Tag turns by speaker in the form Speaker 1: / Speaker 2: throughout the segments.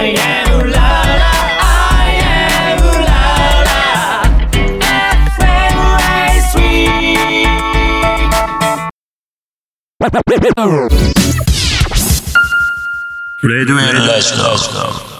Speaker 1: I am ooh la la. I am ooh la
Speaker 2: la. FMI Sweet. Red Red Red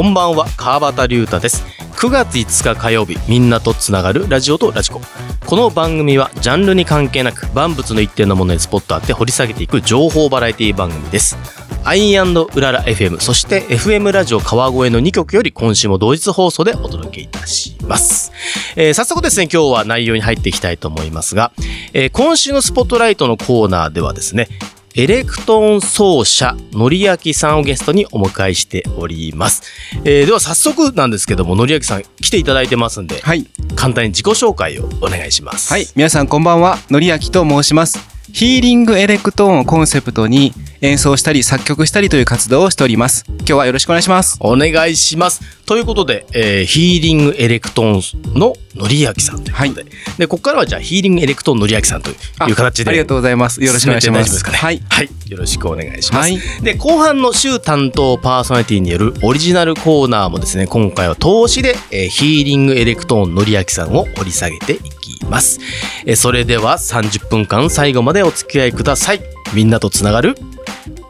Speaker 3: こんばんは川端龍太です。9月5日火曜日みんなとつながるラジオとラジコ。この番組はジャンルに関係なく万物の一定のものにスポット当て掘り下げていく情報バラエティ番組です。アイうらら FM そして FM ラジオ川越の2局より今週も同日放送でお届けいたします、えー早速ですね今日は内容に入っていきたいと思いますが、えー今週のスポットライトのコーナーではですねエレクトーン奏者のりあきさんをゲストにお迎えしております、えーでは早速なんですけどものりやきさん来ていただいてますんで
Speaker 4: はい。
Speaker 3: 簡単に自己紹介をお願いします
Speaker 4: はい。皆さんこんばんは。のりあきと申します。ヒーリングエレクトーンをコンセプトに演奏したり作曲したりという活動をしております。今日はよろしくお願いします。
Speaker 3: お願いします。ということで、えーヒーリングエレクトーンののりやきさんということで、で、ここからはじゃあヒーリングエレクトーンのりやきさんという形で。
Speaker 4: ありがとうございます。よろしくお願いします。
Speaker 3: ね。
Speaker 4: はい。
Speaker 3: はい。よろしくお願いします。
Speaker 4: はい
Speaker 3: で、後半の週担当パーソナリティによるオリジナルコーナーもですね、今回は投資で、えーヒーリングエレクトーンのりやきさんを掘り下げていきます。えーそれでは30分間最後までお付き合いください。みんなとつながる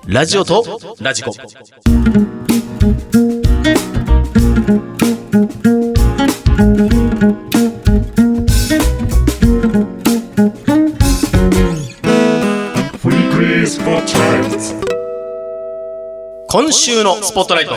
Speaker 3: ラジオとラジコ。今週のスポットライト。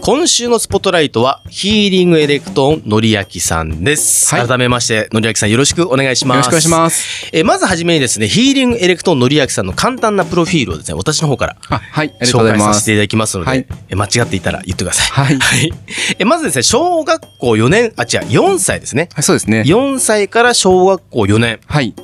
Speaker 3: 今週のスポットライトはヒーリングエレクトーンのりやきさんです。
Speaker 4: はい
Speaker 3: 改めまして、のりやきさんよろしくお願いします。
Speaker 4: よろしくお願いします。
Speaker 3: えーまずはじめにですね、ヒーリングエレクトーンのりやきさんの簡単なプロフィールをですね、私の方から
Speaker 4: あ、はい。
Speaker 3: 紹介させてい。ただきますので、
Speaker 4: はい
Speaker 3: えー間違っていたら言ってください。
Speaker 4: はい
Speaker 3: えーまずですね、小学校4年、あ、違う、4歳ですね。
Speaker 4: はいそうですね。
Speaker 3: 4歳から小学校4年
Speaker 4: はい。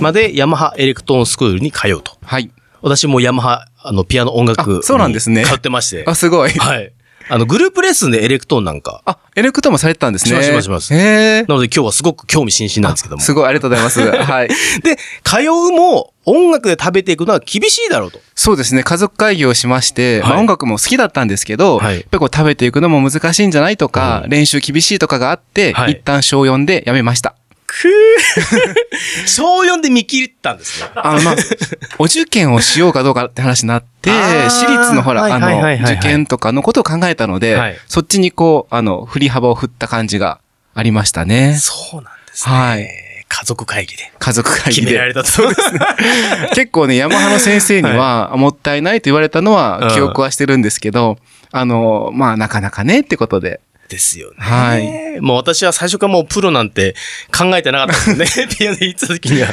Speaker 3: までヤマハエレクトーンスクールに通うと。
Speaker 4: はい。
Speaker 3: 私もヤマハ、あの、ピアノ音楽
Speaker 4: あそうなんですね
Speaker 3: に通ってまして。
Speaker 4: あ、すごい。
Speaker 3: はい。あの、グループレッスンでエレクトーンなんか、
Speaker 4: あ、エレクトーンもされてたんですね。
Speaker 3: しますしますしまなので今日はすごく興味津々なんですけども。
Speaker 4: すごい、ありがとうございます。はい。
Speaker 3: で、通うも音楽で食べていくのは厳しいだろうと。
Speaker 4: そうですね。家族会議をしまして、ま
Speaker 3: はい
Speaker 4: あ音楽も好きだったんですけど、
Speaker 3: はい
Speaker 4: やっぱりこう食べていくのも難しいんじゃないとか、
Speaker 3: うん
Speaker 4: 練習厳しいとかがあって、
Speaker 3: はい
Speaker 4: 一旦小4でやめました。
Speaker 3: くー小4で見切ったんですね。
Speaker 4: あの、まあ、お受験をしようかどうかって話になって、私立のほら、
Speaker 3: はい
Speaker 4: あの、
Speaker 3: はいはいはいはい
Speaker 4: 受験とかのことを考えたので、
Speaker 3: はい
Speaker 4: そっちにこう、あの、振り幅を振った感じがありましたね。
Speaker 3: そうなんですね。
Speaker 4: はい
Speaker 3: 家族会議で
Speaker 4: 家族会議で。
Speaker 3: 決められたそうですね。
Speaker 4: 結構ね、ヤマハの先生には、もったいないと言われたのは記憶はしてるんですけど、あの、まあ、なかなかねってことで。
Speaker 3: ですよね。
Speaker 4: はい。
Speaker 3: もう私は最初からもうプロなんて考えてなかったでね。ピアノ弾いた時には。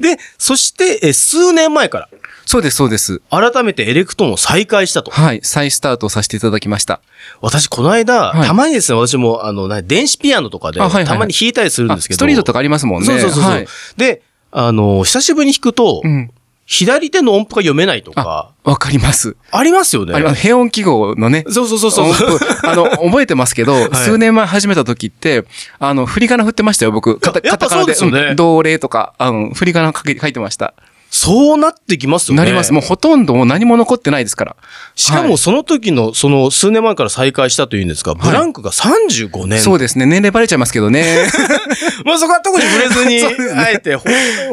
Speaker 3: で、そして、え数年前から
Speaker 4: そうです、そうです。
Speaker 3: 改めてエレクトーンを再開したと。
Speaker 4: はい。再スタートさせていただきました。
Speaker 3: 私、この間、
Speaker 4: はい
Speaker 3: たまにですね、私も、あの、な電子ピアノとかで、
Speaker 4: あはいはいはい
Speaker 3: たまに弾いたりするん
Speaker 4: あ
Speaker 3: ですけど。
Speaker 4: ストリートとかありますもんね。
Speaker 3: そうそうそうそう、
Speaker 4: はい
Speaker 3: で、あの、久しぶりに弾くと、
Speaker 4: うん。
Speaker 3: 左手の音符が読めないとか、
Speaker 4: わかります。
Speaker 3: ありますよね。
Speaker 4: あれは平音記号のね。
Speaker 3: そうそうそうそう。
Speaker 4: あの、覚えてますけど、数年前始めた時って、あの、振り仮名振ってましたよ、僕。カタカナで。
Speaker 3: そうですよね
Speaker 4: ん同例とか、あの、振り仮名書いてました。
Speaker 3: そうなってきますよね。
Speaker 4: なります。もうほとんどもう何も残ってないですから。
Speaker 3: しか
Speaker 4: はい
Speaker 3: もその時の、その数年前から再開したというんですが、ブランクが35年。
Speaker 4: そうですね。年齢バレちゃいますけどね。
Speaker 3: まあそこは特に触れずに、あえてほ、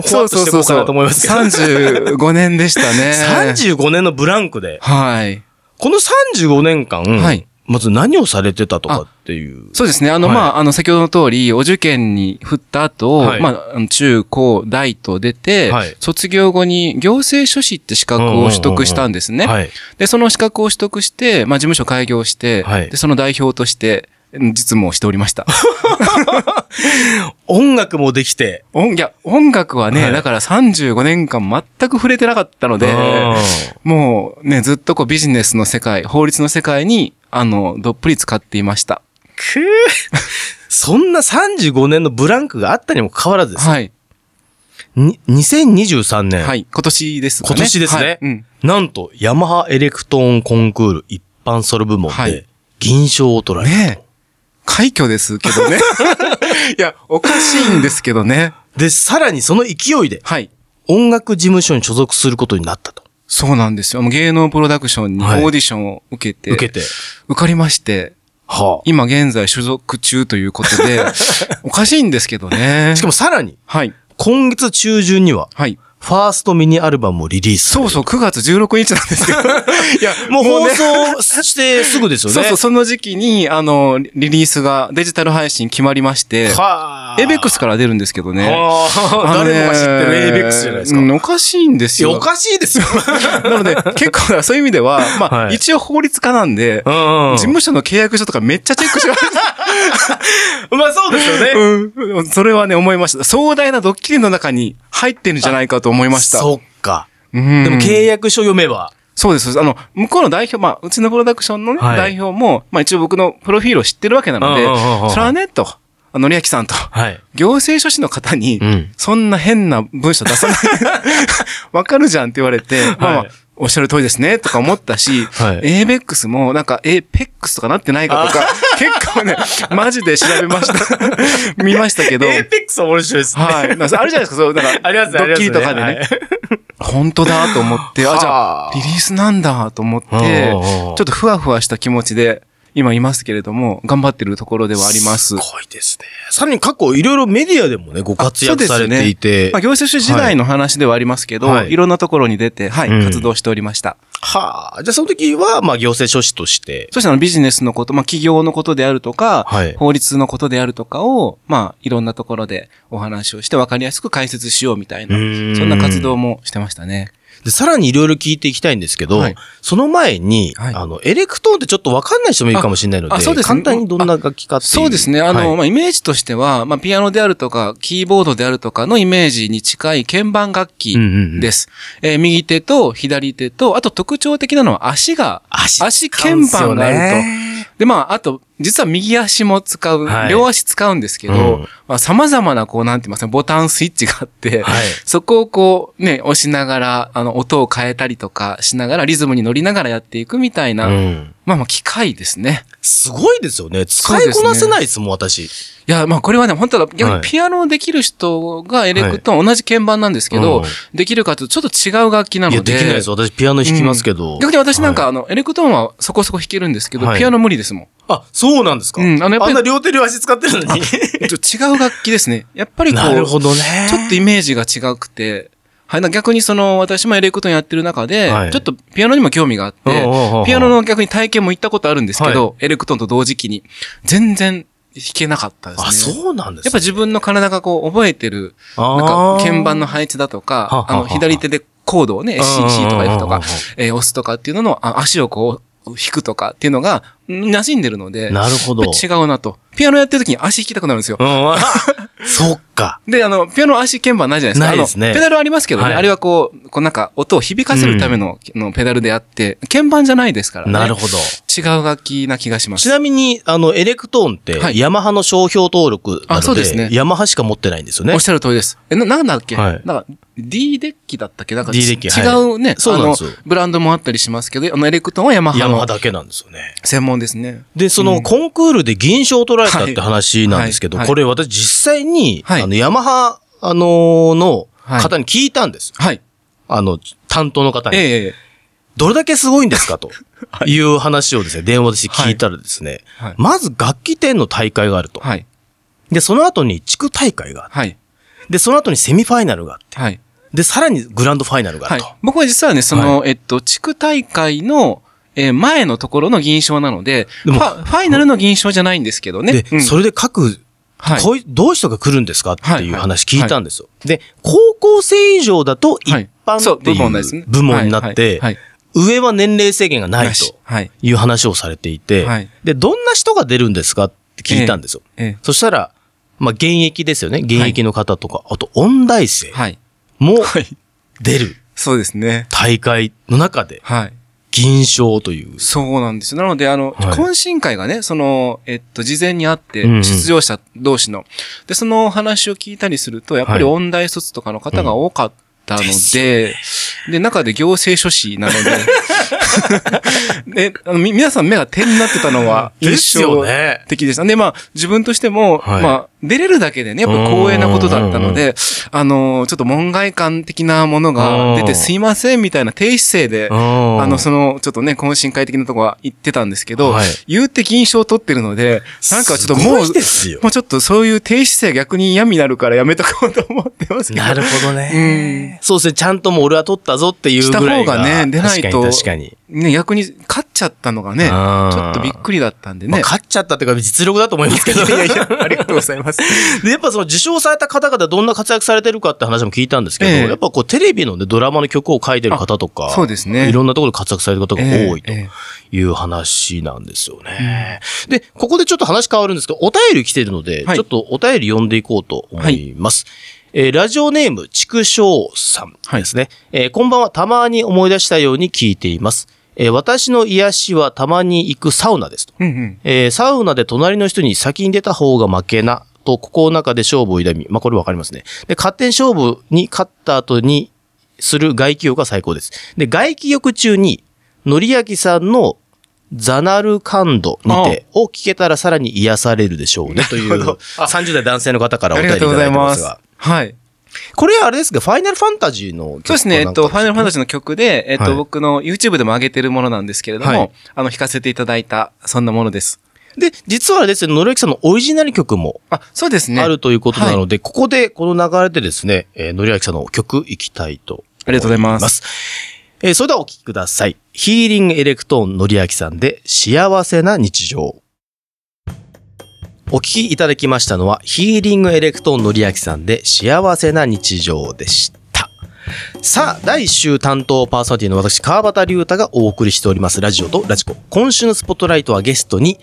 Speaker 3: ほわっとしていこうかなと思いますけど。
Speaker 4: 35年でしたね。
Speaker 3: 35年のブランクで、
Speaker 4: はい。
Speaker 3: この35年間、
Speaker 4: はい
Speaker 3: まず何をされてたとかっていう。
Speaker 4: そうですね。あの、
Speaker 3: はい
Speaker 4: まあ、あの、先ほどの通り、お受験に振った後、
Speaker 3: はい
Speaker 4: まあ中高大と出て、
Speaker 3: はい
Speaker 4: 卒業後に行政書士って資格を取得したんですね。
Speaker 3: はい。
Speaker 4: で、その資格を取得して、まあ、事務所開業して、
Speaker 3: はい
Speaker 4: で、その代表として、うん実務をしておりました。
Speaker 3: 音楽もできて、
Speaker 4: 音、いや、音楽はね、
Speaker 3: はい
Speaker 4: だから35年間全く触れてなかったので、もうね、ずっとこうビジネスの世界、法律の世界に、あの、どっぷり使っていました。
Speaker 3: くーそんな35年のブランクがあったにもかかわらずですよ
Speaker 4: はい。
Speaker 3: に2023年、
Speaker 4: はい。今年ですかね。
Speaker 3: 今年ですね
Speaker 4: はいうん。
Speaker 3: なんと、ヤマハエレクトーンコンクール一般ソロ部門で
Speaker 4: はい、
Speaker 3: 銀賞を取られた。
Speaker 4: ねえ。快挙ですけどね。いや、おかしいんですけどね。
Speaker 3: で、さらにその勢いで、
Speaker 4: はい。
Speaker 3: 音楽事務所に所属することになったと。
Speaker 4: そうなんですよ。もう芸能プロダクションにオ
Speaker 3: はい
Speaker 4: ーディションを受けて、
Speaker 3: 受けて。
Speaker 4: 受かりまして、
Speaker 3: は
Speaker 4: 今現在所属中ということで、おかしいんですけどね。
Speaker 3: あ。しかもさらに、
Speaker 4: はい。
Speaker 3: 今月中旬には、
Speaker 4: はい。
Speaker 3: ファーストミニアルバムをリリース。
Speaker 4: そうそう、9月16日なんですよ。いや、
Speaker 3: もう放
Speaker 4: ね
Speaker 3: 送してすぐですよね。
Speaker 4: そうそう、その時期に、あの、リリースが、デジタル配信決ままりまして、
Speaker 3: はあ。
Speaker 4: エイベックスから出るんですけどね。
Speaker 3: 誰もが知ってるエイベックスじゃないですか。
Speaker 4: うんおかしいんですよ。
Speaker 3: おかしいですよ。
Speaker 4: なので、結構、そういう意味では、まあ、
Speaker 3: はい
Speaker 4: 一応法律家なんで、事務所の契約書とかめっちゃチェックしました。
Speaker 3: まあそうですよね。
Speaker 4: うん。それはね、思いました。壮大なドッキリの中に入ってるんじゃないかと思いました。
Speaker 3: そっか。
Speaker 4: うん
Speaker 3: でも契約書読めば。
Speaker 4: そうです。あの、向こうの代表、まあ、うちのプロダクションのね、
Speaker 3: はい
Speaker 4: 代表も、まあ一応僕のプロフィールを知ってるわけなので、それはね、と、あの、りあきさんと、
Speaker 3: はい。
Speaker 4: 行政書士の方に、
Speaker 3: うん
Speaker 4: そんな変な文章出さない。わかるじゃんって言われて、まあまあ
Speaker 3: はい
Speaker 4: おっしゃる通りですね、とか思ったし、
Speaker 3: はい
Speaker 4: ABEX もなんか APEX とかなってないかとか、結構ね、マジで調べました。見ましたけど、
Speaker 3: エイペックスは面白いですね。
Speaker 4: はい。なんかあるじゃないですか、そう、なんか、ドッキリとかでね。本当だと思って、あ、じゃ
Speaker 3: はあ
Speaker 4: あ、リリースなんだと思って、ちょっとふわふわした気持ちで、今いますけれども、頑張ってるところではあります。
Speaker 3: すごいですね。さらに過去いろいろメディアでもね、ご活躍されていて。
Speaker 4: まあ、行政書時代の話ではありますけど、
Speaker 3: はい
Speaker 4: い、ろんなところに出て、はい、
Speaker 3: うん
Speaker 4: 活動しておりました。
Speaker 3: はあ。じゃあその時は、まあ行政書士として。
Speaker 4: そしてあのビジネスのこと、まあ企業のことであるとか、
Speaker 3: はい
Speaker 4: 法律のことであるとかを、まあいろんなところでお話をして分かりやすく解説しようみたいな、
Speaker 3: うーん
Speaker 4: そんな活動もしてましたね。
Speaker 3: で、さらにいろいろ聞いていきたいんですけど、
Speaker 4: はい
Speaker 3: その前に、
Speaker 4: はい
Speaker 3: あの、エレクトーンってちょっとわかんない人もいるかもしれないので、
Speaker 4: そうですね
Speaker 3: 簡単にどんな楽器かっていう。
Speaker 4: そうですね。あの、
Speaker 3: はい
Speaker 4: まあ、イメージとしては、まあ、ピアノであるとか、キーボードであるとかのイメージに近い鍵盤楽器
Speaker 3: うんうんうん
Speaker 4: です。えー右手と左手と、あと特徴的なのは足が、
Speaker 3: 足
Speaker 4: 足鍵盤があると。で、まあ、あと、実は右足も使う、
Speaker 3: はい
Speaker 4: 両足使うんですけど、
Speaker 3: うん
Speaker 4: まあ、様々な、こう、なんて言いますか、ボタンスイッチがあって、
Speaker 3: はい
Speaker 4: そこをこう、ね、押しながら、あの、音を変えたりとかしながら、リズムに乗りながらやっていくみたいな、
Speaker 3: うん。
Speaker 4: まあまあ、機械ですね。
Speaker 3: すごいですよね。使いこなせないですもん、私。
Speaker 4: いや、まあこれはね、本当は逆
Speaker 3: はい
Speaker 4: にピアノできる人がエレクトーン同じ鍵盤なんですけど、
Speaker 3: うん
Speaker 4: できるかというとちょっと違う楽器ない
Speaker 3: や、
Speaker 4: ので。
Speaker 3: できないです。私、ピアノ弾きますけど。
Speaker 4: 逆に私なんか、
Speaker 3: はい
Speaker 4: あの、エレクトーンはそこそこ弾けるんですけど、
Speaker 3: はい
Speaker 4: ピアノ無理ですもん。
Speaker 3: あ、そうなんですか？
Speaker 4: うんあのやっぱり
Speaker 3: あんな両手両足使ってるのに。
Speaker 4: えっと違う楽器ですね。やっぱりこう、
Speaker 3: なるほどね。
Speaker 4: ちょっとイメージが違くて、はい、な逆にその、私もエレクトーンやってる中で、
Speaker 3: はい
Speaker 4: ちょっとピアノにも興味があってピアノの逆に体験も行ったことあるんですけど、
Speaker 3: は
Speaker 4: エレクトーンと同時期に、全然弾けなかったですね。
Speaker 3: あ、そうなんです
Speaker 4: やっぱ自分の体がこう覚えてる、なんか鍵盤の配置だと
Speaker 3: は
Speaker 4: か、あの左手でコードをね、C、C とか F とか、えー押すとかっていうのの、あ足をこう、弾くとかっていうのが、ん馴染んでるので、
Speaker 3: なるほど。
Speaker 4: 違うなと。ピアノやってる時に足弾きたくなるんですよ。
Speaker 3: うん。そっか。
Speaker 4: で、あの、ピアノ足鍵盤ないじゃないですか。
Speaker 3: ないですね
Speaker 4: ペダルありますけどね、
Speaker 3: はい
Speaker 4: あれはこう、こうなんか音を響かせるための,、のペダルであって、鍵盤じゃないですからね。
Speaker 3: なるほど。
Speaker 4: 違う楽器な気がします。
Speaker 3: ちなみに、あの、エレクトーンって、
Speaker 4: はい
Speaker 3: ヤマハの商標登録なので、
Speaker 4: あそうですね
Speaker 3: ヤマハしか持ってないんですよね
Speaker 4: おっ。しゃる通りです。え、な、なんだっけ、
Speaker 3: はい
Speaker 4: なんか、 D-DECK だったっけ？なんか
Speaker 3: D-DECK
Speaker 4: 違
Speaker 3: はいう
Speaker 4: ね、
Speaker 3: そうなんです
Speaker 4: ブランドもあったりしますけど、あの、エレクトーンはヤマハの
Speaker 3: ヤマハだけなんですよね。
Speaker 4: 専門ですね。
Speaker 3: で、その、コンクールで銀賞を取られたって話なんですけど、
Speaker 4: はいはい
Speaker 3: これ私実際に、
Speaker 4: はい
Speaker 3: あの、ヤマハ、あのーの方に聞いたんです。
Speaker 4: はい。
Speaker 3: あの、担当の方に。
Speaker 4: ええええ
Speaker 3: どれだけすごいんですか？と いう話をですね、電話でして聞いたらですね、
Speaker 4: はい
Speaker 3: まず楽器店の大会があると。
Speaker 4: はい。
Speaker 3: で、その後に地区大会があって、
Speaker 4: はい。
Speaker 3: で、その後にセミファイナルがあって、
Speaker 4: はい。
Speaker 3: で、さらにグランドファイナルがあ
Speaker 4: はい
Speaker 3: ると。。
Speaker 4: 僕は実はね、その、えっと、地区大会の、えー前のところの銀賞なので、
Speaker 3: でも
Speaker 4: ファファイナルの銀賞じゃないんですけどね。
Speaker 3: で、
Speaker 4: うん
Speaker 3: それで各、
Speaker 4: はい
Speaker 3: こういどういう人が来るんですか？っていう
Speaker 4: はい
Speaker 3: 話聞いたんですよ。で、高校生以上だと一般っていう部門になって
Speaker 4: はいはい、
Speaker 3: 上は年齢制限がないと
Speaker 4: はい。
Speaker 3: いう話をされていて
Speaker 4: はい、
Speaker 3: で、どんな人が出るんですか？って聞いたんですよ。
Speaker 4: え
Speaker 3: そしたら、まあ、現役ですよね。現役の方とか、あと音大生
Speaker 4: えはい。
Speaker 3: も
Speaker 4: はい。
Speaker 3: 出る
Speaker 4: そうですね。
Speaker 3: 大会の中で、
Speaker 4: はい。
Speaker 3: 銀賞という。
Speaker 4: そうなんですよ。なので、あの、
Speaker 3: はい
Speaker 4: 懇親会がね、その、えっと、事前にあって
Speaker 3: うんうん、
Speaker 4: 出場者同士の。で、その話を聞いたりすると、やっぱり
Speaker 3: はい
Speaker 4: 音大卒とかの方が多かったの
Speaker 3: です。
Speaker 4: で、で、中で行政書士なので、で、あの、み皆さん目が点になってたのは印象
Speaker 3: ね。
Speaker 4: 的でした。で、まあ、自分としても、
Speaker 3: はい。
Speaker 4: まあ、出れるだけでね、やっぱ光栄なことだったので、あの、ちょっと門外観的なものが出
Speaker 3: うん。
Speaker 4: てすいませんみたいな低姿勢で、
Speaker 3: あ
Speaker 4: あの、その、ちょっとね、懇親会的なとこは言ってたんですけど、
Speaker 3: はい。
Speaker 4: 言うて銀賞を取ってるので、なんかちょっともう、もうちょっとそういう低姿勢逆に嫌になるからやめとこうと思ってますけど。
Speaker 3: なるほどね。そうですね。ちゃんともう俺は取ったぞっていうぐらいが。
Speaker 4: した方がね出ないと
Speaker 3: 確かに確かに。
Speaker 4: ね、逆に勝っちゃったのがね、ちょっとびっくりだったんでね。
Speaker 3: まあ勝っちゃったっていうか実力だと思いますけど。
Speaker 4: いやいや、ありがとうございます。
Speaker 3: で、やっぱその受賞された方々どんな活躍されてるかって話も聞いたんですけど、
Speaker 4: ええ
Speaker 3: やっぱこうテレビのね、ドラマの曲を書いてる方とか、
Speaker 4: あそうですね
Speaker 3: いろんなところで活躍されてる方が多いと
Speaker 4: ええ
Speaker 3: いう話なんですよね。で、ここでちょっと話変わるんですけど、お便り来てるので、
Speaker 4: はい
Speaker 3: ちょっとお便り読んでいこうと思います。えーラジオネーム、畜生さんですね、えーこんばんは、たまに思い出したように聞いています。えー私の癒しはたまに行くサウナですと。
Speaker 4: うんうん。
Speaker 3: えーサウナで隣の人に先に出た方が負けな、と、ここの中で勝負を挑み、まあ、これわかりますね。で、勝手に勝負に勝った後にする外気浴が最高です。で、外気浴中に、のりやきさんのザナルカンドにてを聞けたらさらに癒されるでしょうね、という
Speaker 4: なるほどあ
Speaker 3: 30代男性の方からお
Speaker 4: あ
Speaker 3: 便りいただ
Speaker 4: い
Speaker 3: てますが。
Speaker 4: はい。
Speaker 3: これあれですか、ファイナルファンタジーの曲
Speaker 4: そうですね。えっと、ファイナルファンタ
Speaker 3: ジ
Speaker 4: ジーの曲で、えっと、
Speaker 3: はい
Speaker 4: 僕の YouTube でも上げてるものなんですけれども、
Speaker 3: はい
Speaker 4: あの、弾かせていただいた、そんなものです。
Speaker 3: ー。で、実はですね、のりやきさんのオリジナル曲も
Speaker 4: あ、そうですね。
Speaker 3: あるということなので、ここでこの流れでですね、えー、のりあきさんの曲いきたいと思います。
Speaker 4: ありがとうございます
Speaker 3: えーそれではお聴きください。ヒーリングエレクトーンのりあきさんで幸せな日常。お聴きいただきましたのは、ヒーリングエレクトーンのりあきさんで幸せな日常でした。さあ、第1週担当パーソナリティの私、川端龍太がお送りしておりますラジオとラジコ。今週のスポットライトはゲストに、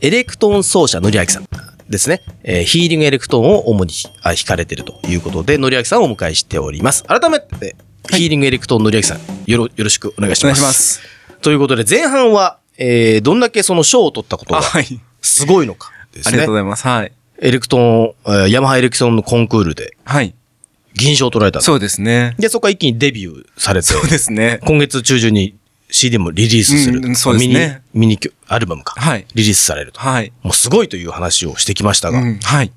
Speaker 3: エレクトーン奏者のりあきさんですね。えーヒーリングエレクトーンを主にあ弾かれているということで、のりあきさんをお迎えしております。改めて、ヒーリングエレクトーンのりあきさん、よろ、よろしくお願いし
Speaker 4: お願い
Speaker 3: ます。
Speaker 4: します。
Speaker 3: ということで、前半は、えー、どんだけその賞を取ったことが。すごいのかですね
Speaker 4: ありがとうご。ざいます。はい。
Speaker 3: エレクトーン、えーヤマハエレクトーンのコンクールで
Speaker 4: はい。
Speaker 3: 銀賞を取られたと
Speaker 4: そうですね。
Speaker 3: で、そこから一気にデビューされて、
Speaker 4: そうですね。
Speaker 3: 今月中旬に CD もリリースすると。
Speaker 4: うんそうですね
Speaker 3: ミニ、ミニ曲アルバムか。
Speaker 4: はい。
Speaker 3: リリースされると。
Speaker 4: はい。
Speaker 3: もうすごいという話をしてきましたが、
Speaker 4: うんはい。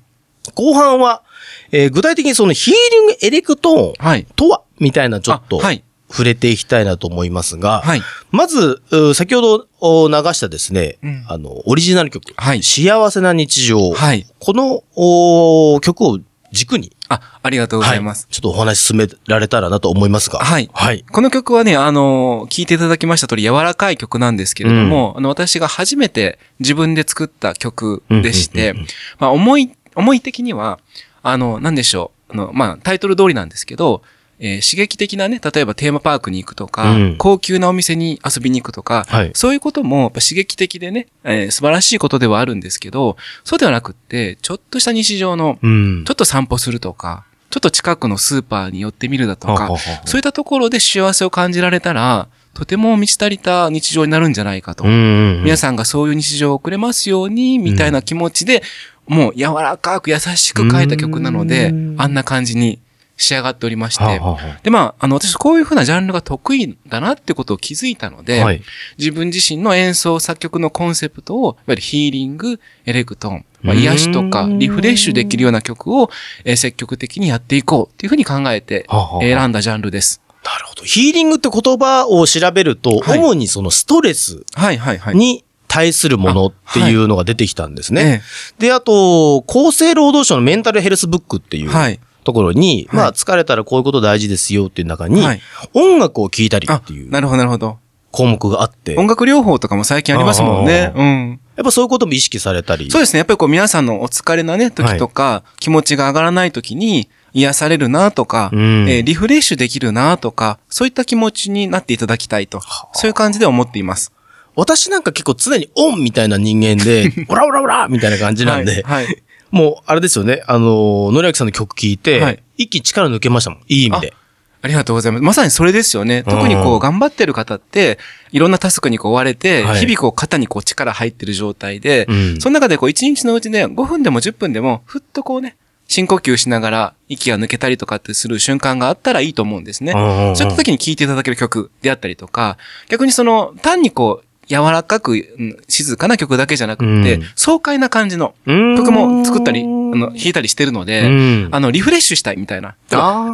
Speaker 3: 後半は、えー具体的にそのヒーリングエレクトーン
Speaker 4: はい。
Speaker 3: とは、みたいなちょっと
Speaker 4: あはい。
Speaker 3: 触れていきたいなと思いますが、
Speaker 4: はい。
Speaker 3: まず、う先ほどお流したですね、
Speaker 4: うん
Speaker 3: あの、オリジナル曲、
Speaker 4: はい
Speaker 3: 幸せな日常、
Speaker 4: はい。
Speaker 3: このお曲を軸に、
Speaker 4: あ、ありがとうございます。
Speaker 3: はいちょっとお話進められたらなと思いますが、
Speaker 4: はい
Speaker 3: はい。
Speaker 4: この曲はね、あの、聴いていただきました通り柔らかい曲なんですけれども、あの、私が初めて自分で作った曲でして、
Speaker 3: うんうんうん
Speaker 4: まあ、思い、思い的には、あの、なんでしょう。あの、まあ、タイトル通りなんですけど、えー刺激的なね、例えばテーマパークに行くとか、
Speaker 3: うん。
Speaker 4: 高級なお店に遊びに行くとか、
Speaker 3: はい。
Speaker 4: そういうこともやっぱ刺激的でね、えー素晴らしいことではあるんですけど、そうではなくって、ちょっとした日常の、
Speaker 3: うん。
Speaker 4: ちょっと散歩するとか、ちょっと近くのスーパーに寄ってみるだとかそういったところで幸せを感じられたら、とても満ち足りた日常になるんじゃないかと。
Speaker 3: うんうんうん。
Speaker 4: 皆さんがそういう日常を送れますように、みたいな気持ちで、もう柔らかく優しく書いた曲なので
Speaker 3: うん、
Speaker 4: あんな感じに仕上がっておりまして。
Speaker 3: はあはあは
Speaker 4: で、まあ、あの、私こういう風なジャンルが得意だなってことを気づいたので、
Speaker 3: あはい。
Speaker 4: 自分自身の演奏作曲のコンセプトを、いわゆるヒーリング、エレクトーン、まあ、
Speaker 3: うん
Speaker 4: 癒しとかリフレッシュできるような曲を、えー積極的にやっていこうっていうふうに考えて
Speaker 3: はあはあはあ
Speaker 4: 選んだジャンルです。
Speaker 3: なるほど。ヒーリングって言葉を調べると、
Speaker 4: はい
Speaker 3: 主にそのストレス
Speaker 4: はいはいはい。
Speaker 3: に対するものっていうのが出てきたんですね。
Speaker 4: え
Speaker 3: で、あと、厚生労働省のメンタルヘルスブックっていう
Speaker 4: えはい。
Speaker 3: ところに、
Speaker 4: はい
Speaker 3: まあ、疲れたらこういうこと大事ですよっていう中に、
Speaker 4: はい
Speaker 3: 音楽を聴いたり
Speaker 4: あ
Speaker 3: っていう
Speaker 4: なるほどなるほど。
Speaker 3: 項目があって、
Speaker 4: 音楽療法とかも最近ありますもんね。
Speaker 3: あ
Speaker 4: うん。
Speaker 3: やっぱそういうことも意識されたり。
Speaker 4: そうですね。やっぱりこう皆さんのお疲れなね、時とか、気持ちが上がらない時に癒されるなとか、
Speaker 3: うん
Speaker 4: えーリフレッシュできるなとか、そういった気持ちになっていただきたいと。そういう感じで思っています。
Speaker 3: 私なんか結構常にオンみたいな人間で、オラオラオラみたいな感じなんで、
Speaker 4: はい。はい
Speaker 3: もうあれですよね、あの、のりあきさんの曲聴いて、
Speaker 4: はい
Speaker 3: 一気に力抜けましたもん。いい意味で。
Speaker 4: ありがとうございます。まさにそれですよね。特にこ
Speaker 3: う
Speaker 4: 頑張ってる方って、いろんなタスクにこう追われて、
Speaker 3: はい
Speaker 4: 日々こう、肩にこう、力入ってる状態で、
Speaker 3: うん
Speaker 4: その中でこう、1日のうちね、5分でも10分でも、ふっとこうね、深呼吸しながら、息が抜けたりとかってする瞬間があったらいいと思うんですね。
Speaker 3: うん
Speaker 4: そういった時に聴いていただける曲であったりとか、逆にその、単にこう、柔らかく、うん静かな曲だけじゃなくって、
Speaker 3: うん
Speaker 4: 爽快な感じの
Speaker 3: うん
Speaker 4: 曲も作ったり、あの、弾いたりしてるので、
Speaker 3: うん
Speaker 4: あの、リフレッシュしたいみたいな。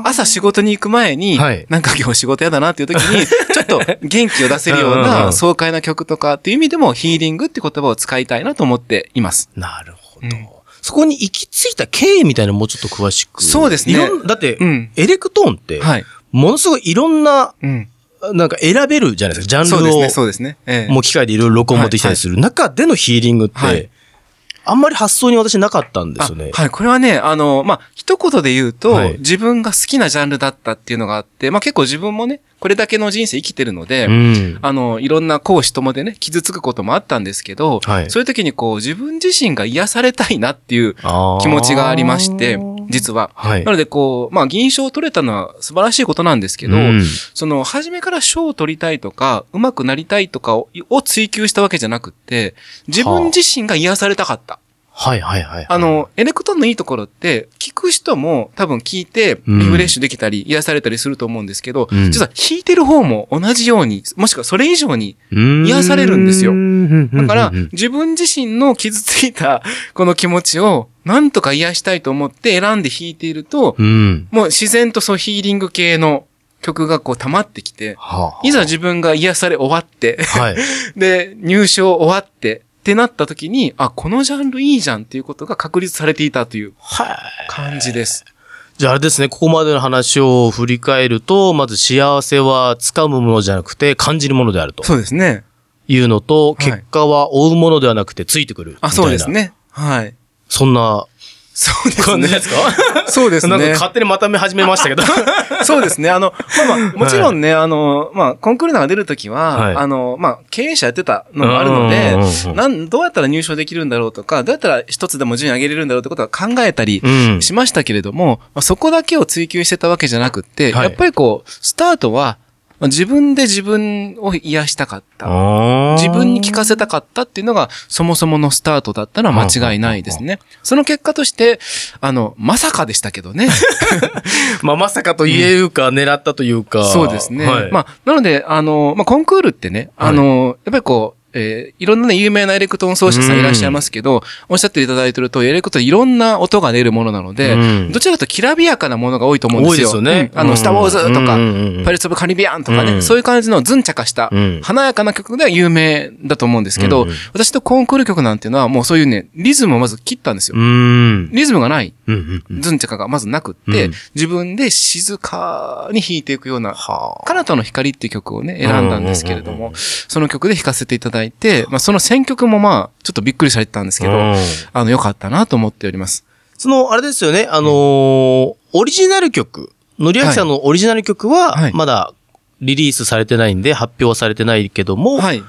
Speaker 4: 朝仕事に行く前に、
Speaker 3: はい
Speaker 4: なんか今日仕事やだなっていう時に、ちょっと元気を出せるようなん爽快な曲とかっていう意味でもヒーリングって言葉を使いたいなと思っています。
Speaker 3: なるほど。
Speaker 4: うん
Speaker 3: そこに行き着いた経緯みたいなのもうちょっと詳しく。
Speaker 4: そうですね
Speaker 3: いろんだって、
Speaker 4: うん
Speaker 3: エレクトーンって、
Speaker 4: はい。
Speaker 3: ものすごいいろんな、
Speaker 4: うん。
Speaker 3: なんか選べるじゃないですか。ジャンルを
Speaker 4: そうですね、そうですね。ええ
Speaker 3: もう機械でいろいろ録音持ってきたりする中でのヒーリングって、
Speaker 4: はい
Speaker 3: あんまり発想に私なかったんですよね。
Speaker 4: あはい。これはね、あの、まあ、一言で言うと、
Speaker 3: はい
Speaker 4: 自分が好きなジャンルだったっていうのがあって、まあ、結構自分もね、これだけの人生生きてるので、
Speaker 3: うん。
Speaker 4: あの、いろんな講師ともでね、傷つくこともあったんですけど、
Speaker 3: はい
Speaker 4: そういう時にこう、自分自身が癒されたいなっていう気持ちがありまして、実は。
Speaker 3: はい
Speaker 4: なのでこう、まあ、銀賞を取れたのは素晴らしいことなんですけど、
Speaker 3: うん
Speaker 4: その、初めから賞を取りたいとか、上手くなりたいとかをを追求したわけじゃなくって、自分自身が癒されたかった。
Speaker 3: はいはいはい。
Speaker 4: あの、エレクトーンのいいところって、聞く人も多分聞いて、
Speaker 3: うん
Speaker 4: リフレッシュできたり、癒されたりすると思うんですけど、
Speaker 3: うん
Speaker 4: 実は弾いてる方も同じように、もしくはそれ以上に、
Speaker 3: 癒
Speaker 4: 癒されるんですよだ
Speaker 3: だ
Speaker 4: から、自分自身の傷ついた この気持ちを、なんとか癒したいと思って選んで弾いていると、
Speaker 3: うん。
Speaker 4: もう自然とそうヒーリング系の曲がこう溜まってきて、
Speaker 3: はあ
Speaker 4: いざ自分が癒され終わって、
Speaker 3: はい。
Speaker 4: で、入賞終わって、ってなった時に、あ、このジャンルいいじゃんっていうことが確立されていたという
Speaker 3: はい。
Speaker 4: 感じです。
Speaker 3: じゃああれですね、ここまでの話を振り返ると、まず幸せは掴むものじゃなくて感じるものであると
Speaker 4: そうですね。
Speaker 3: いうのと、
Speaker 4: はい
Speaker 3: 結果は追うものではなくてついてくる。
Speaker 4: あ、そうです。ね。はい。
Speaker 3: そんな
Speaker 4: そうですね
Speaker 3: 感じ。ですか？
Speaker 4: そうです
Speaker 3: なんか
Speaker 4: ね。
Speaker 3: 勝手にまとめ始めましたけど。
Speaker 4: そうですね。あの、まあまあ、もちろんね、あの、まあ、コンクールなんか出るときは、
Speaker 3: はい
Speaker 4: あの、まあ、経営者やってたのもあるの
Speaker 3: うんうん
Speaker 4: で
Speaker 3: うんうん、
Speaker 4: なん、どうやったら入賞できるんだろうとか、どうやったら一つでも順位上げれるんだろうってことは考えたり
Speaker 3: うん
Speaker 4: しましたけれども、まあ、そこだけを追求してたわけじゃなくって、
Speaker 3: はい
Speaker 4: やっぱりこう、スタートは、まあ自分で自分を癒したかった。自分に聞かせたかったっていうのが、そもそものスタートだったのは間違いないですね。その結果として、あの、まさかでしたけどね。
Speaker 3: まあ、まさかと言えるか、狙ったというか。
Speaker 4: そうですね。
Speaker 3: はい
Speaker 4: まあ、なので、あの、まあ、コンクールってね、あの、やっぱりこう、えーいろんなね、有名なエレクトーン奏者さんいらっしゃいますけど、おっしゃっていただいてると、エレクトーンいろんな音が出るものなので、
Speaker 3: うん。
Speaker 4: どちらかときらびやかなものが多いと思うんですよ。
Speaker 3: 多いですよね。
Speaker 4: うん。あの、スターウォーズとか、
Speaker 3: うんうんうんうん。
Speaker 4: パイレーツ・オブ・カリビアンとかね、
Speaker 3: うん。
Speaker 4: そういう感じのズンチャカした、
Speaker 3: うん。
Speaker 4: 華やかな曲では有名だと思うんですけど、
Speaker 3: うんうん。
Speaker 4: 私のコンクール曲なんていうのはもうそういうね、リズムをまず切ったんですよ。
Speaker 3: うん。
Speaker 4: リズムがない。
Speaker 3: うんうんうん。
Speaker 4: ズンチャカがまずなくって、
Speaker 3: うん
Speaker 4: 自分で静かに弾いていくような
Speaker 3: はあ。
Speaker 4: 彼方の光っていう曲をね、選んだんですけれども、その曲で弾かせていただいて、まあその選曲もまあ、ちょっとびっくりされてたんですけど、
Speaker 3: うん
Speaker 4: あの、良かったなと思っております。
Speaker 3: その、あれですよね、あのーオリジナル曲、のりあきさんのオリジナル曲は
Speaker 4: はい、
Speaker 3: まだリリースされてないんで、発表はされてないけども、
Speaker 4: はい。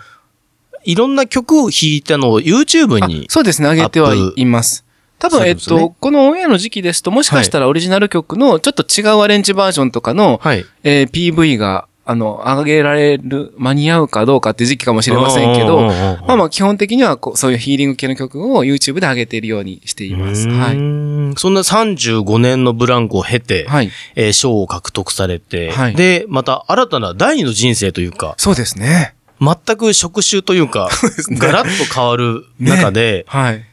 Speaker 3: いろんな曲を弾いたのを YouTube
Speaker 4: あ
Speaker 3: に。
Speaker 4: そうですね、上げてはいます。多分、えっ
Speaker 3: と
Speaker 4: このオンエアの時期ですと、もしかしたらオリジナル曲のちょっと違うアレンジバージョンとかの、
Speaker 3: はい。
Speaker 4: えー PV が、あの、上げられる、間に合うかどうかって時期かもしれませんけど、まあまあ基本的にはこうそういうヒーリング系の曲を YouTube で上げているようにしています。はい。
Speaker 3: い。そんな35年のブランクを経て、
Speaker 4: はい。
Speaker 3: えー賞を獲得されて、
Speaker 4: はい
Speaker 3: で、また新たな第二の人生というか、
Speaker 4: そうですね。
Speaker 3: 全く職種というか、ガラッと変わる中で、
Speaker 4: はい。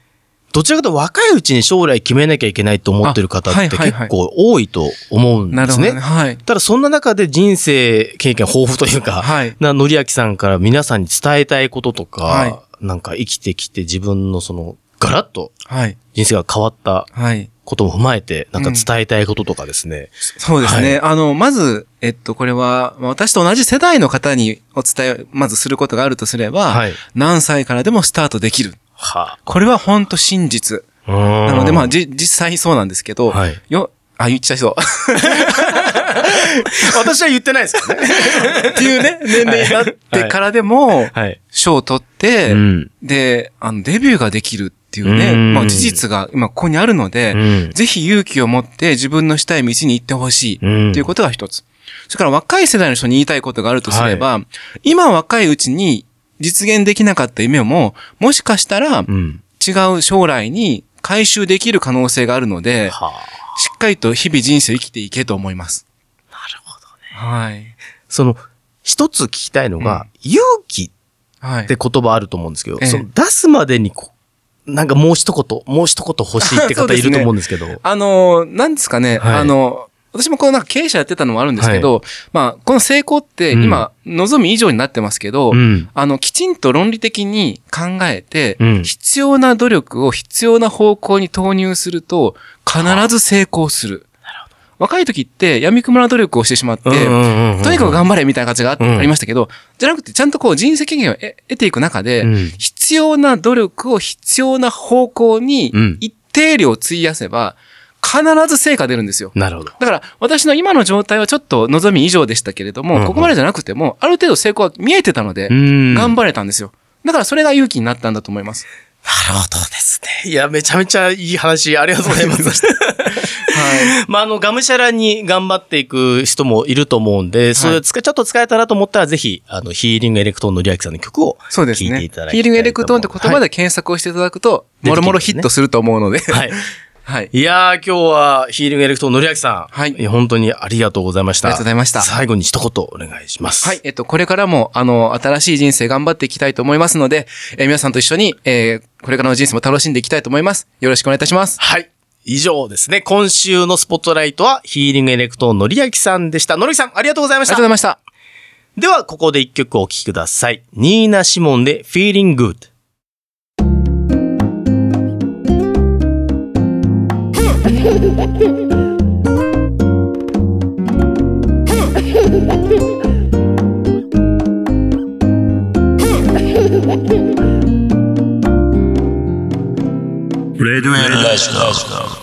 Speaker 3: どちらかというと若いうちに将来決めなきゃいけないと思ってる方って結構多いと思うんですね。
Speaker 4: はい。
Speaker 3: ただそんな中で人生経験豊富というか、
Speaker 4: はい
Speaker 3: な、のりあきさんから皆さんに伝えたいこととか、
Speaker 4: はい
Speaker 3: なんか生きてきて自分のその、ガラッと
Speaker 4: はい。
Speaker 3: 人生が変わった
Speaker 4: はい。
Speaker 3: ことも踏まえて、なんか伝えたいこととかですね。
Speaker 4: そうですね。あの、まず、えっと、これは、まあ私と同じ世代の方にお伝え、まずすることがあるとすれば、
Speaker 3: はい
Speaker 4: 何歳からでもスタートできる。
Speaker 3: は
Speaker 4: これは本当真実。
Speaker 3: あ。
Speaker 4: なので、まあ、
Speaker 3: じ、
Speaker 4: じ、実際そうなんですけど、
Speaker 3: はい
Speaker 4: よ、あ、言っちゃいそう。
Speaker 3: 私は言ってないですね。
Speaker 4: っていうね、年齢になってからでも、
Speaker 3: はい。
Speaker 4: 賞を取って、
Speaker 3: うん
Speaker 4: で、あの、デビューができるっていうね、
Speaker 3: うん
Speaker 4: まあ事実が今ここにあるので、
Speaker 3: うん
Speaker 4: ぜひ勇気を持って自分のしたい道に行ってほしい、
Speaker 3: うん
Speaker 4: っていうことが一つ。それから若い世代の人に言いたいことがあるとすれば、今若いうちに実現できなかった夢も、もしかしたら
Speaker 3: うん。
Speaker 4: 違う将来に回収できる可能性があるので、
Speaker 3: は
Speaker 4: しっかりと日々人生を生きていけと思います。
Speaker 3: あ。なるほどね。
Speaker 4: はい。
Speaker 3: その、一つ聞きたいのが、勇気
Speaker 4: はい
Speaker 3: って。言葉あると思うんですけど、
Speaker 4: ええ
Speaker 3: その出すまでになんかもう一言、もう一言欲しいって方いると思うんですけど。
Speaker 4: あの、なんですかね、
Speaker 3: はい
Speaker 4: あの、私もこのなんか経営者やってたのもあるんですけど、まあ、この成功って
Speaker 3: うん。
Speaker 4: 今、望み以上になってますけど、
Speaker 3: うん。
Speaker 4: あの、きちんと論理的に考えて、
Speaker 3: うん。
Speaker 4: 必要な努力を必要な方向に投入すると、必ず成功する。若い時って、闇雲な努力をしてしまって、とにかく頑張れみたいな感じがあ,、
Speaker 3: うん。
Speaker 4: りましたけど、じゃなくて、ちゃんとこう人生経験を得得ていく中で、
Speaker 3: うん。
Speaker 4: 必要な努力を必要な方向に
Speaker 3: うん。
Speaker 4: 一定量費やせば、必ず成果出るんですよ。
Speaker 3: なるほど。
Speaker 4: だから、私の今の状態はちょっと望み以上でしたけれども、
Speaker 3: うんうん
Speaker 4: ここまでじゃなくても、ある程度成功は見えてたので、
Speaker 3: ん
Speaker 4: 頑張れたんですよ。だからそれが勇気になったんだと思います。
Speaker 3: なるほどですね。いや、めちゃめちゃいい話、ありがとうございます。
Speaker 4: はい。
Speaker 3: まあ、あの、がむしゃらに頑張っていく人もいると思うんで、それ使ちょっと使えたなと思ったら、ぜひ、あの、ヒーリングエレクトーンのりあきさんの曲を
Speaker 4: そうですね。
Speaker 3: 聴いていただきたいと思う。
Speaker 4: ヒーリングエレクトーンって言葉
Speaker 3: で。
Speaker 4: で検索をしていただくと、もろもろヒットすると思うので。
Speaker 3: はい。
Speaker 4: はい。
Speaker 3: いやー、今日はヒーリングエレクトのりあきさん。
Speaker 4: はい
Speaker 3: や本当にありがとうございました。
Speaker 4: ありがとうございました
Speaker 3: 最後に一言お願いします。
Speaker 4: はい。。えっと、これからも、あの、新しい人生頑張っていきたいと思いますので、えー皆さんと一緒に、えーこれからの人生も楽しんでいきたいと思います。よろしくお願いいたします。
Speaker 3: はい。以上ですね。今週のスポットライトはヒーリングエレクトのりあきさんでした。のりきさん、ありがとうございました
Speaker 4: ありがとうござい。ました。
Speaker 3: では、ここで一曲お聴きください。ニーナ・シモンで Feeling Good。
Speaker 2: レデュ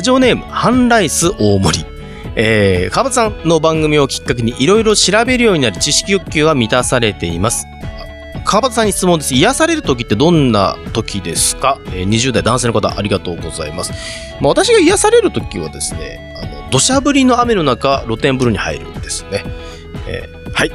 Speaker 2: ラジオ
Speaker 3: ネーム、ハンライス大森。えー、川端さんの番組をきっかけにいろいろ調べるようになる知識欲求が満たされています。川端さんに質問です。癒される時ってどんな時ですか、えー ?20 代男性の方、ありがとうございます。まあ、私が癒される時はですね、あの、土砂降りの雨の中、露天風呂に入るんですね。えーはい。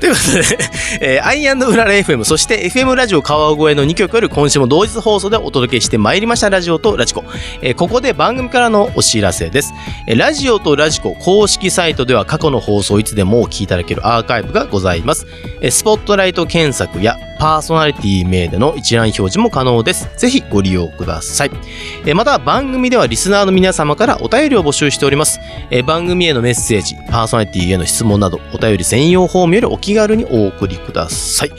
Speaker 3: ということで、えー、アイアンドウララ FM、そして FM ラジオ川越の2曲より今週も同日放送でお届けしてまいりましたラジオとラジコ。えーここで番組からのお知らせです。えーラジオとラジコ公式サイトでは過去の放送いつでもお聞きいただけるアーカイブがございます。えースポットライト検索やパーソナリティ名での一覧表示も可能です。ぜひご利用ください。えーまた番組ではリスナーの皆様からお便りを募集しております。えー番組へのメッセージ、パーソナリティへの質問などお便り専用フォームよりお聞き気軽にお送りください。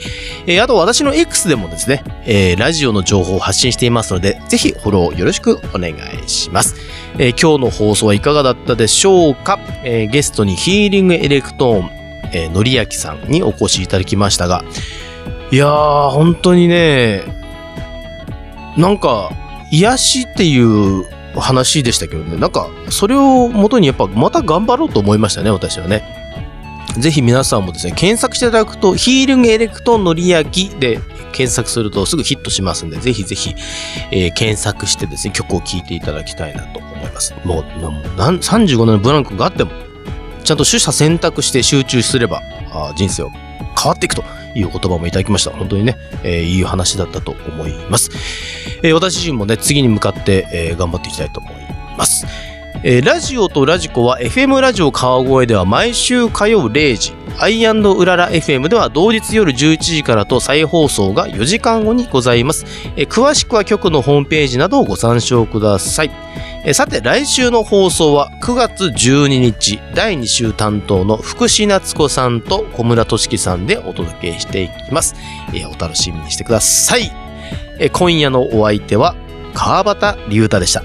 Speaker 3: えーあと私の X でもですね、えーラジオの情報を発信していますので、ぜひフォローよろしくお願いします。えー今日の放送はいかがだったでしょうか、えゲストにヒーリングエレクトーン、えーのりやきさんにお越しいただきましたが、いやー、本当にね、なんか、癒しっていう話でしたけどね、なんか、それを元にやっぱまた頑張ろうと思いましたね、私はね。ぜひ皆さんもですね、検索していただくと、ヒーリングエレクトンのりやきで検索するとすぐヒットしますんで、ぜひぜひ、えー検索してですね、曲を聴いていただきたいなと思います。もう、もう35年のブランクがあっても、ちゃんと取捨選択して集中すれば、あ人生を変わっていくという言葉もいただきました。本当にね、えーいい話だったと思います。えー私自身もね、次に向かって、え頑張っていきたいと思います。えーラジオとラジコは FM ラジオ川越では毎週火曜0時、アイうらら FM では同日夜11時からと再放送が4時間後にございます。えー詳しくは局のホームページなどをご参照ください。えーさて来週の放送は9月12日第2週担当の福士夏子さんと小村俊樹さんでお届けしていきます。えお楽しみにしてください。え今夜のお相手は川端龍太でした。